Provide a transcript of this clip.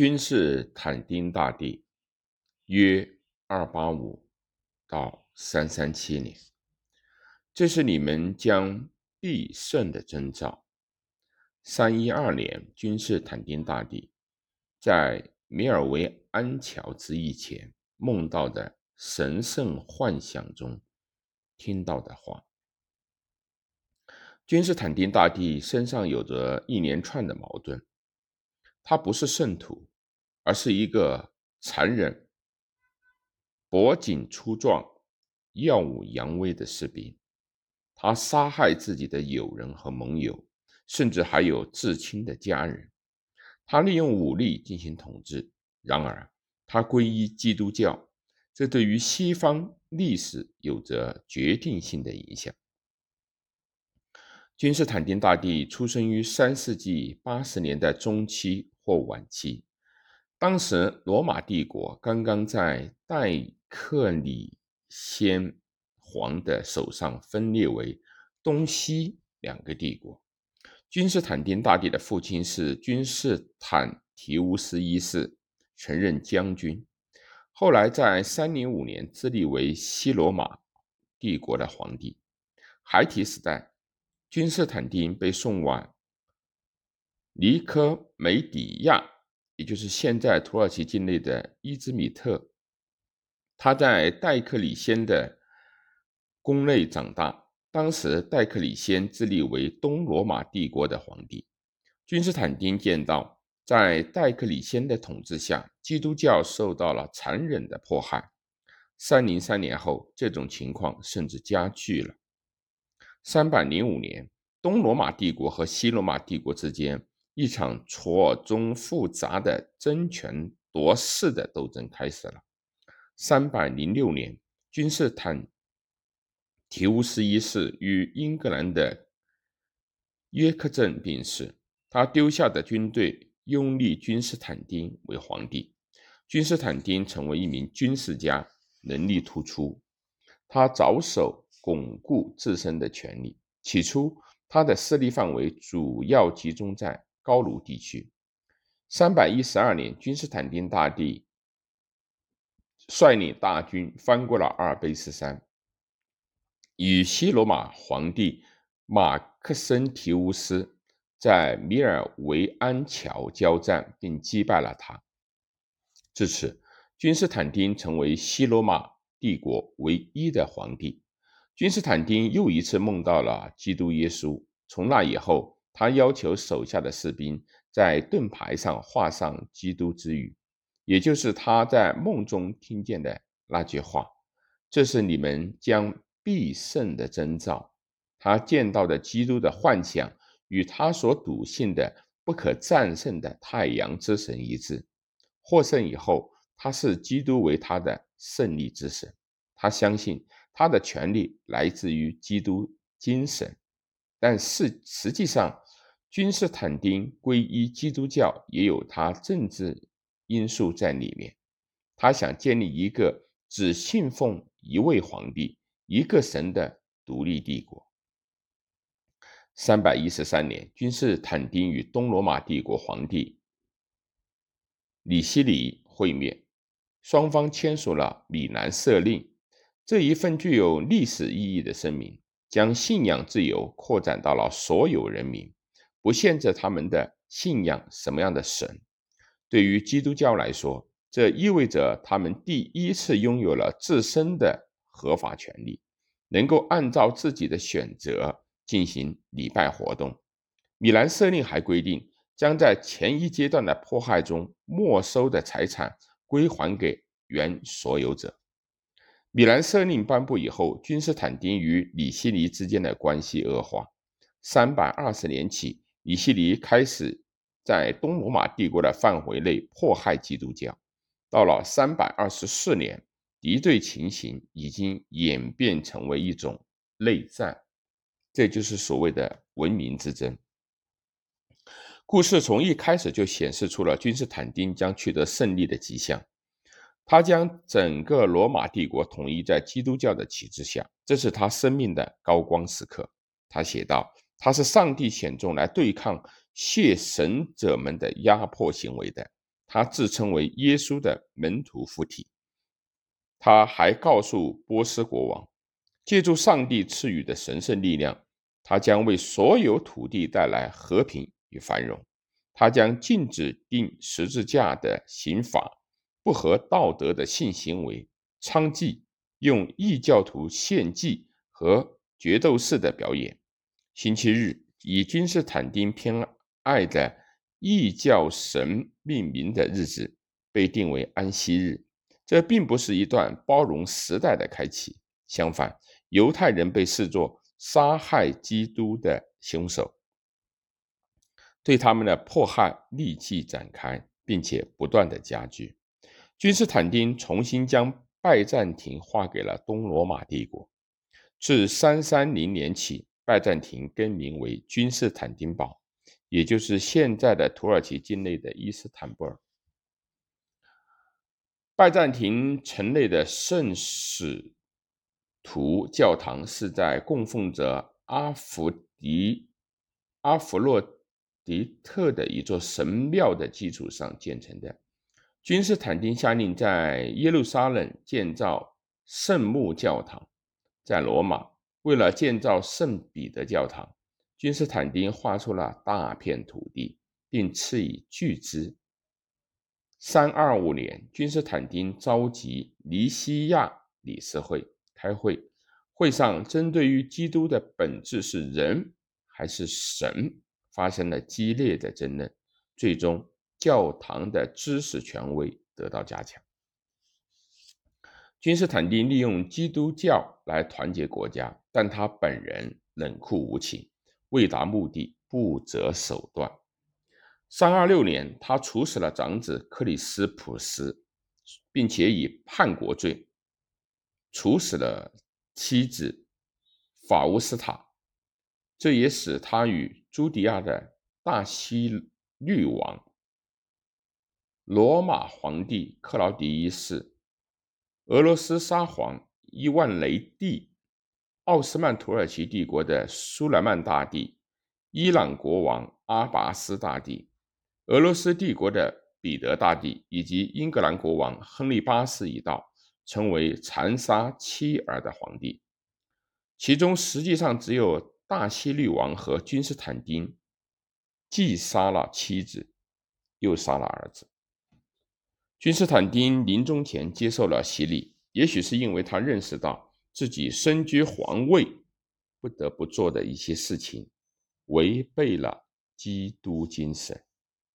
君士坦丁大帝约二八五到三三七年，这是你们将必胜的征兆。三一二年，君士坦丁大帝在米尔维安桥之役前梦到的神圣幻想中听到的话。君士坦丁大帝身上有着一连串的矛盾。他不是圣徒，而是一个残忍、脖颈粗壮、耀武扬威的士兵。他杀害自己的友人和盟友，甚至还有至亲的家人。他利用武力进行统治。然而，他皈依基督教，这对于西方历史有着决定性的影响。君士坦丁大帝出生于三世纪八十年代中期。或晚期，当时罗马帝国刚刚在戴克里先皇的手上分裂为东西两个帝国。君士坦丁大帝的父亲是君士坦提乌斯一世，曾任将军，后来在三零五年自立为西罗马帝国的皇帝。孩提时代，君士坦丁被送往。尼科梅底亚，也就是现在土耳其境内的伊兹米特，他在戴克里先的宫内长大。当时，戴克里先自立为东罗马帝国的皇帝。君士坦丁见到，在戴克里先的统治下，基督教受到了残忍的迫害。三零三年后，这种情况甚至加剧了。三百零五年，东罗马帝国和西罗马帝国之间。一场错综复杂的争权夺势的斗争开始了。三百零六年，君士坦提乌斯一世与英格兰的约克镇病逝，他丢下的军队拥立君士坦丁为皇帝。君士坦丁成为一名军事家，能力突出。他着手巩固自身的权力。起初，他的势力范围主要集中在。高卢地区，三百一十二年，君士坦丁大帝率领大军翻过了阿尔卑斯山，与西罗马皇帝马克森提乌斯在米尔维安桥交战，并击败了他。至此，君士坦丁成为西罗马帝国唯一的皇帝。君士坦丁又一次梦到了基督耶稣，从那以后。他要求手下的士兵在盾牌上画上基督之语，也就是他在梦中听见的那句话：“这是你们将必胜的征兆。”他见到的基督的幻想与他所笃信的不可战胜的太阳之神一致。获胜以后，他视基督为他的胜利之神。他相信他的权利来自于基督精神。但是实际上，君士坦丁皈依基督教也有他政治因素在里面。他想建立一个只信奉一位皇帝、一个神的独立帝国。三百一十三年，君士坦丁与东罗马帝国皇帝李希里会面，双方签署了米兰设令。这一份具有历史意义的声明。将信仰自由扩展到了所有人民，不限制他们的信仰什么样的神。对于基督教来说，这意味着他们第一次拥有了自身的合法权利，能够按照自己的选择进行礼拜活动。米兰设令还规定，将在前一阶段的迫害中没收的财产归还给原所有者。米兰设令颁布以后，君士坦丁与李希尼之间的关系恶化。三百二十年起，李希尼开始在东罗马帝国的范围内迫害基督教。到了三百二十四年，敌对情形已经演变成为一种内战，这就是所谓的文明之争。故事从一开始就显示出了君士坦丁将取得胜利的迹象。他将整个罗马帝国统一在基督教的旗帜下，这是他生命的高光时刻。他写道：“他是上帝选中来对抗谢神者们的压迫行为的。他自称为耶稣的门徒附体。他还告诉波斯国王，借助上帝赐予的神圣力量，他将为所有土地带来和平与繁荣。他将禁止钉十字架的刑法、不合道德的性行为、娼妓、用异教徒献祭和决斗士的表演。星期日以君士坦丁偏爱的异教神命名的日子被定为安息日。这并不是一段包容时代的开启，相反，犹太人被视作杀害基督的凶手，对他们的迫害立即展开，并且不断的加剧。君士坦丁重新将拜占庭划给了东罗马帝国。自三三零年起，拜占庭更名为君士坦丁堡，也就是现在的土耳其境内的伊斯坦布尔。拜占庭城内的圣使徒教堂是在供奉着阿弗迪阿弗洛狄特的一座神庙的基础上建成的。君士坦丁下令在耶路撒冷建造圣母教堂，在罗马为了建造圣彼得教堂，君士坦丁划出了大片土地，并赐以巨资。三二五年，君士坦丁召集尼西亚理事会开会，会上针对于基督的本质是人还是神发生了激烈的争论。最终，教堂的知识权威得到加强。君士坦丁利用基督教来团结国家，但他本人冷酷无情，为达目的不择手段。三二六年，他处死了长子克里斯普斯，并且以叛国罪处死了妻子法乌斯塔，这也使他与朱迪亚的大西律王、罗马皇帝克劳迪一世、俄罗斯沙皇伊万雷帝、奥斯曼土耳其帝国的苏莱曼大帝、伊朗国王阿拔斯大帝。俄罗斯帝国的彼得大帝以及英格兰国王亨利八世一道，成为残杀妻儿的皇帝。其中实际上只有大西律王和君士坦丁，既杀了妻子，又杀了儿子。君士坦丁临终前接受了洗礼，也许是因为他认识到自己身居皇位，不得不做的一些事情，违背了基督精神。